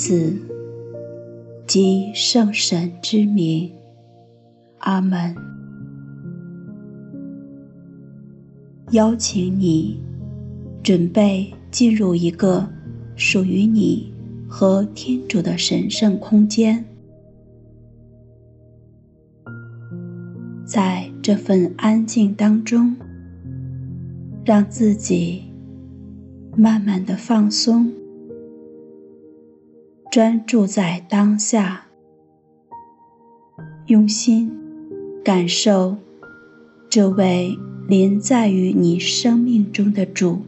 子、及圣神之名，阿门。邀请你准备进入一个属于你和天主的神圣空间，在这份安静当中，让自己慢慢的放松，专注在当下，用心感受这位临在于你生命中的主。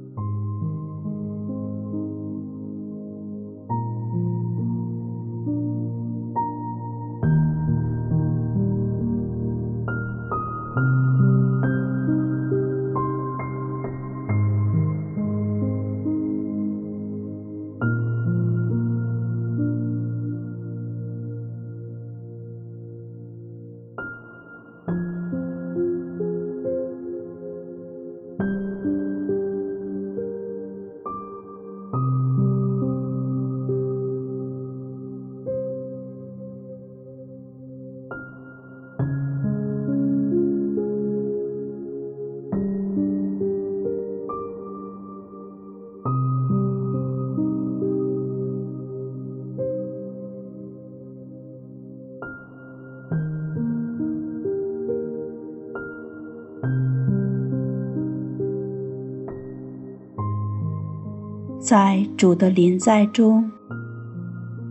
在主的临在中，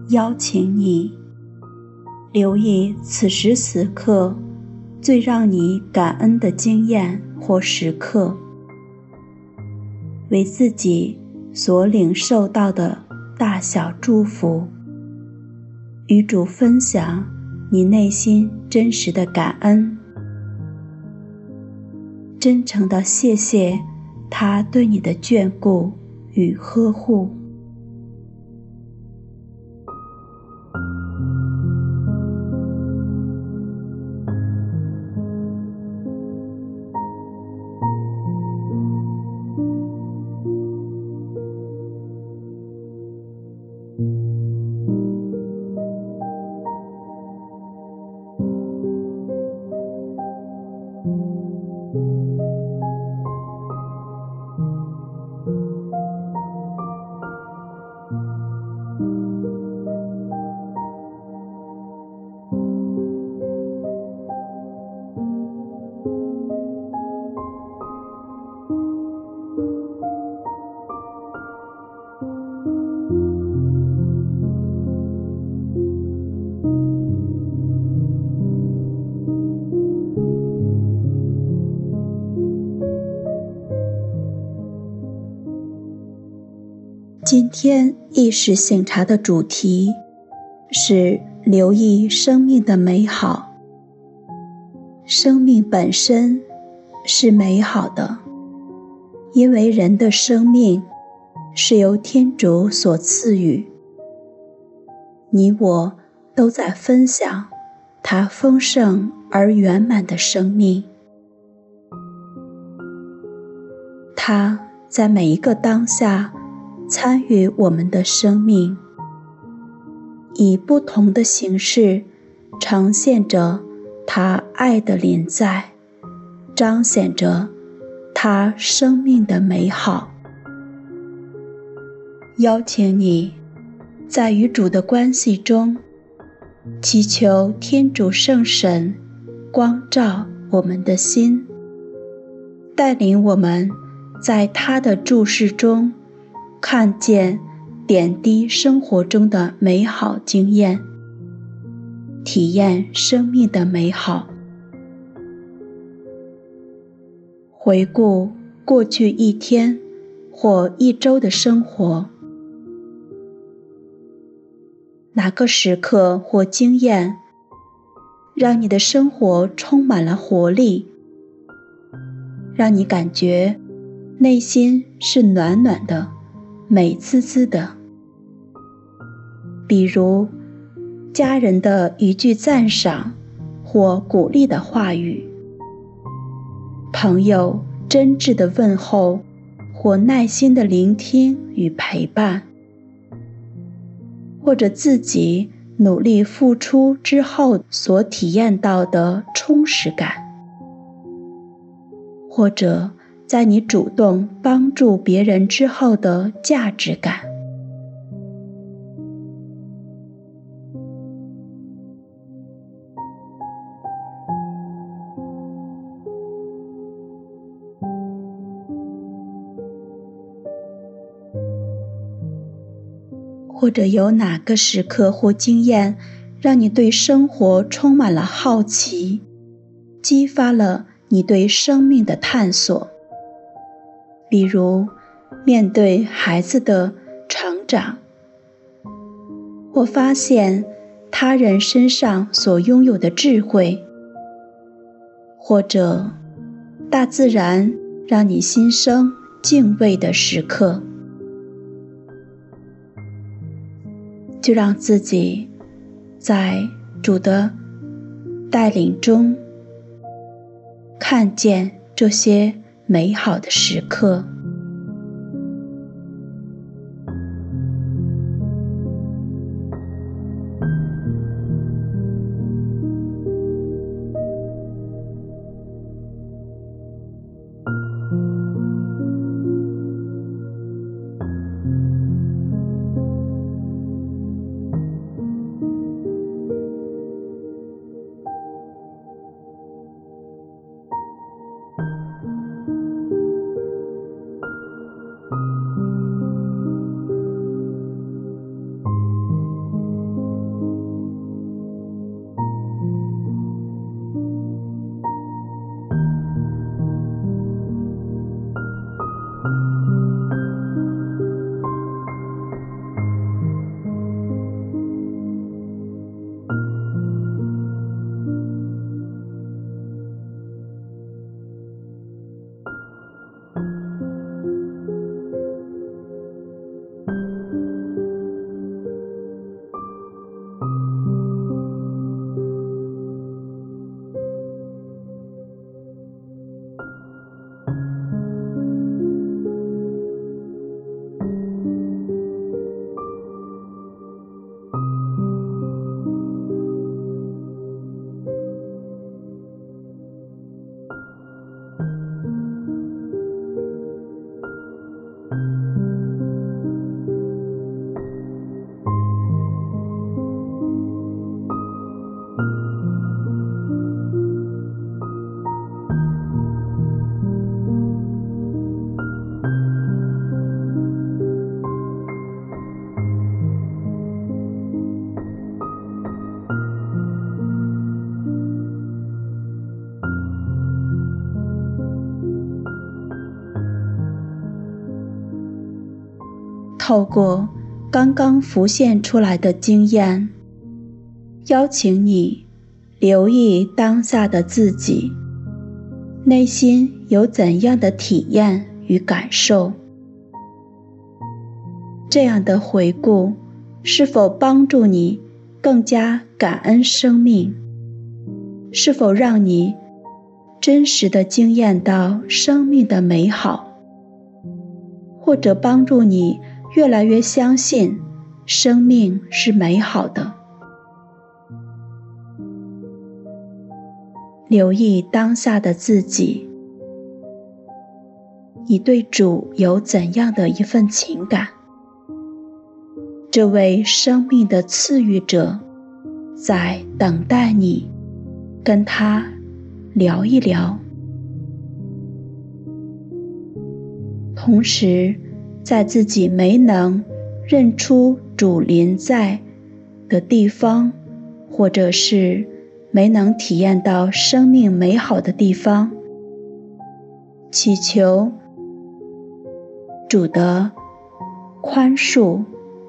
邀请你留意此时此刻最让你感恩的经验或时刻，为自己所领受到的大小祝福，与主分享你内心真实的感恩，真诚的谢谢他对你的眷顾。与呵护。今天意识醒察的主题是留意生命的美好。生命本身是美好的，因为人的生命是由天主所赐予。你我都在分享他丰盛而圆满的生命。他在每一个当下。参与我们的生命，以不同的形式呈现着他爱的临在，彰显着他生命的美好。邀请你，在与主的关系中，祈求天主圣神光照我们的心，带领我们在他的注视中。看见点滴生活中的美好经验，体验生命的美好。回顾过去一天或一周的生活，哪个时刻或经验让你的生活充满了活力，让你感觉内心是暖暖的？美滋滋的，比如家人的一句赞赏或鼓励的话语，朋友真挚的问候或耐心的聆听与陪伴，或者自己努力付出之后所体验到的充实感，或者在你主动帮助别人之后的价值感。或者有哪个时刻或经验，让你对生活充满了好奇，激发了你对生命的探索。比如，面对孩子的成长，或发现他人身上所拥有的智慧，或者大自然让你心生敬畏的时刻。就让自己在主的带领中，看见这些美好的时刻。透过刚刚浮现出来的经验，邀请你留意当下的自己，内心有怎样的体验与感受？这样的回顾是否帮助你更加感恩生命？是否让你真实的惊艳到生命的美好？或者帮助你？越来越相信生命是美好的。留意当下的自己，你对主有怎样的一份情感？这位生命的赐予者在等待你，跟他聊一聊，同时。在自己没能认出主临在的地方，或者是没能体验到生命美好的地方，祈求主的宽恕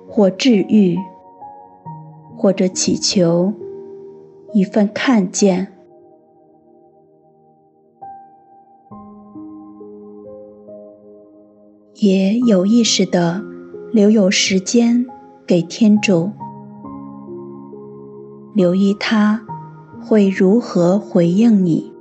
或治愈，或者祈求一份看见。也有意识地留有时间给天主，留意他会如何回应你。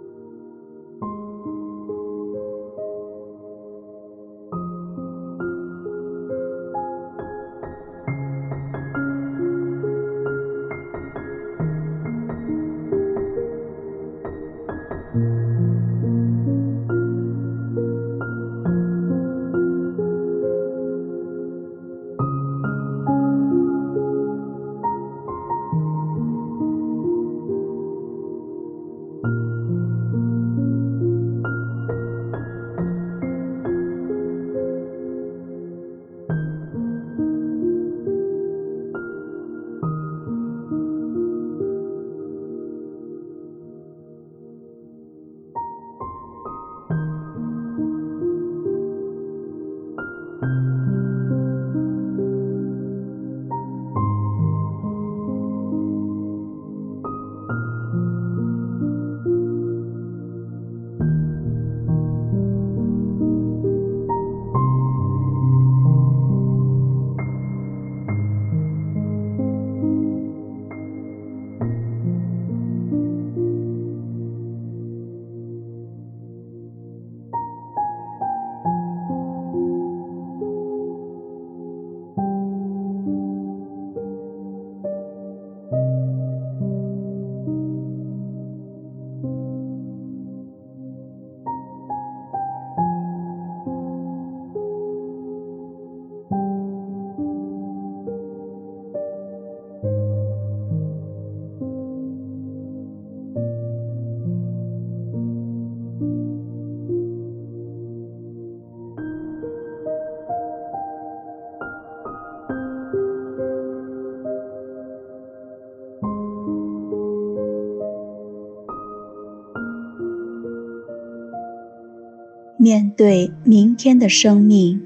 面对明天的生命，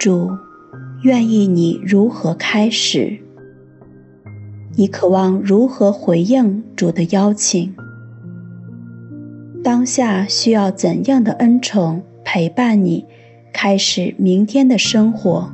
主愿意你如何开始？你渴望如何回应主的邀请？当下需要怎样的恩宠陪伴你开始明天的生活？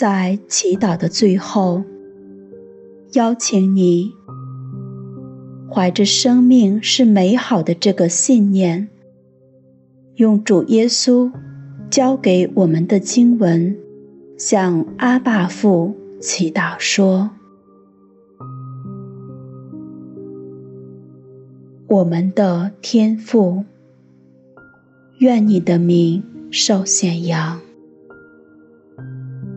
在祈祷的最后，邀请你怀着生命是美好的这个信念，用主耶稣交给我们的经文，向阿爸父祈祷说：“我们的天父，愿你的名受显扬。”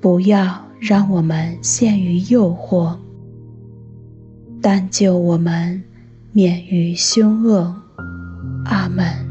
不要让我们陷于诱惑，但救我们免于凶恶。阿门。